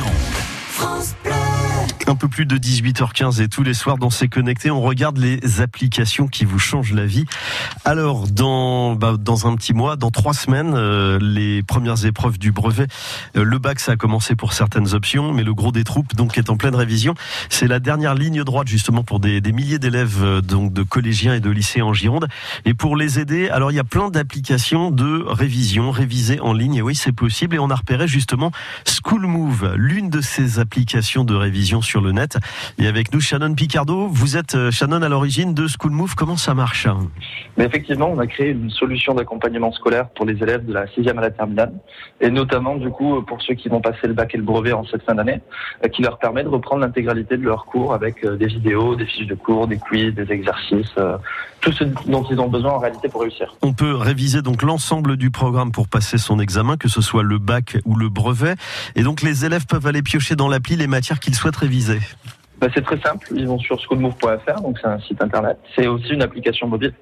France. Un peu plus de 18h15 et tous les soirs dans C'est Connecté, on regarde les applications qui vous changent la vie. Alors, dans, bah, dans un petit mois, dans trois semaines, euh, les premières épreuves du brevet. Euh, le bac, ça a commencé pour certaines options, mais le gros des troupes donc est en pleine révision. C'est la dernière ligne droite justement pour des, des milliers d'élèves euh, donc de collégiens et de lycéens en Gironde. Et pour les aider, alors il y a plein d'applications de révision, réviser en ligne. Et oui, c'est possible. Et on a repéré justement School Move, l'une de ces applications de révision sur le net. Et avec nous, Shannon Picardo. Vous êtes, euh, Shannon, à l'origine de School Move. Comment ça marche? Mais effectivement, on a créé une solution d'accompagnement scolaire pour les élèves de la sixième à la terminale, et notamment du coup pour ceux qui vont passer le bac et le brevet en cette fin d'année, euh, qui leur permet de reprendre l'intégralité de leurs cours avec euh, des vidéos, des fiches de cours, des quiz, des exercices, tout ce dont ils ont besoin en réalité pour réussir. On peut réviser donc l'ensemble du programme pour passer son examen, que ce soit le bac ou le brevet. Et donc les élèves peuvent aller piocher dans l'appli les matières qu'ils souhaitent réviser. Bah, c'est très simple, ils vont sur schoolmove.fr, donc c'est un site internet. C'est aussi une application mobile.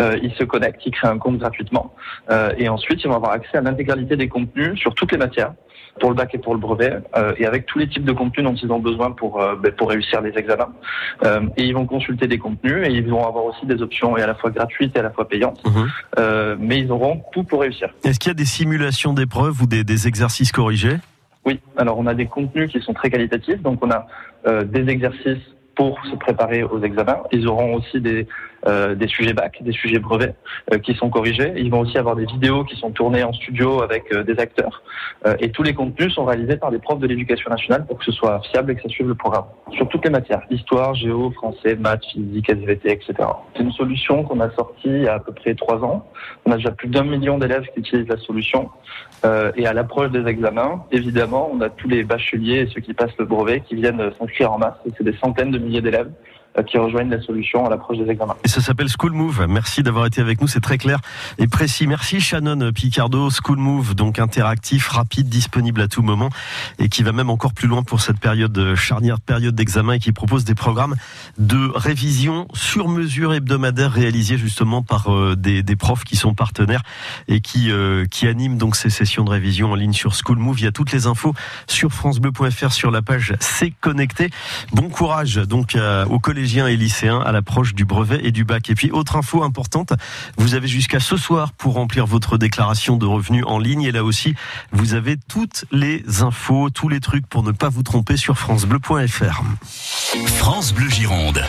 Euh, ils se connectent, ils créent un compte gratuitement, euh, et ensuite ils vont avoir accès à l'intégralité des contenus sur toutes les matières, pour le bac et pour le brevet, euh, et avec tous les types de contenus dont ils ont besoin pour bah, pour réussir les examens. Et ils vont consulter des contenus, et ils vont avoir aussi des options et à la fois gratuites et à la fois payantes. Euh, mais ils auront tout pour réussir. Est-ce qu'il y a des simulations d'épreuves ou des, des exercices corrigés? Oui, alors on a des contenus qui sont très qualitatifs, donc on a euh, des exercices pour se préparer aux examens. Ils auront aussi des, euh, des sujets bac, des sujets brevets euh, qui sont corrigés. Ils vont aussi avoir des vidéos qui sont tournées en studio avec euh, des acteurs. Euh, et tous les contenus sont réalisés par des profs de l'éducation nationale pour que ce soit fiable et que ça suive le programme. Sur toutes les matières, histoire, géo, français, maths, physique, SVT, etc. C'est une solution qu'on a sortie il y a à peu près trois ans. On a déjà plus d'un million d'élèves qui utilisent la solution. Euh, et à l'approche des examens, évidemment, on a tous les bacheliers et ceux qui passent le brevet qui viennent s'inscrire en masse. C'est des centaines de milliers d'élèves qui rejoignent la solution à l'approche des examens. Et ça s'appelle School Move. Merci d'avoir été avec nous, c'est très clair et précis. Merci Shannon Picardo, School Move, donc interactif, rapide, disponible à tout moment et qui va même encore plus loin pour cette période euh, charnière, période d'examen et qui propose des programmes de révision sur mesure hebdomadaire réalisés justement par euh, des, des profs qui sont partenaires et qui, euh, qui animent donc ces sessions de révision en ligne sur School Move. Il y a toutes les infos sur francebleu.fr sur la page C'est connecté. Bon courage donc euh, aux et lycéens à l'approche du brevet et du bac. Et puis autre info importante, vous avez jusqu'à ce soir pour remplir votre déclaration de revenus en ligne et là aussi vous avez toutes les infos, tous les trucs pour ne pas vous tromper sur francebleu.fr. France Bleu Gironde.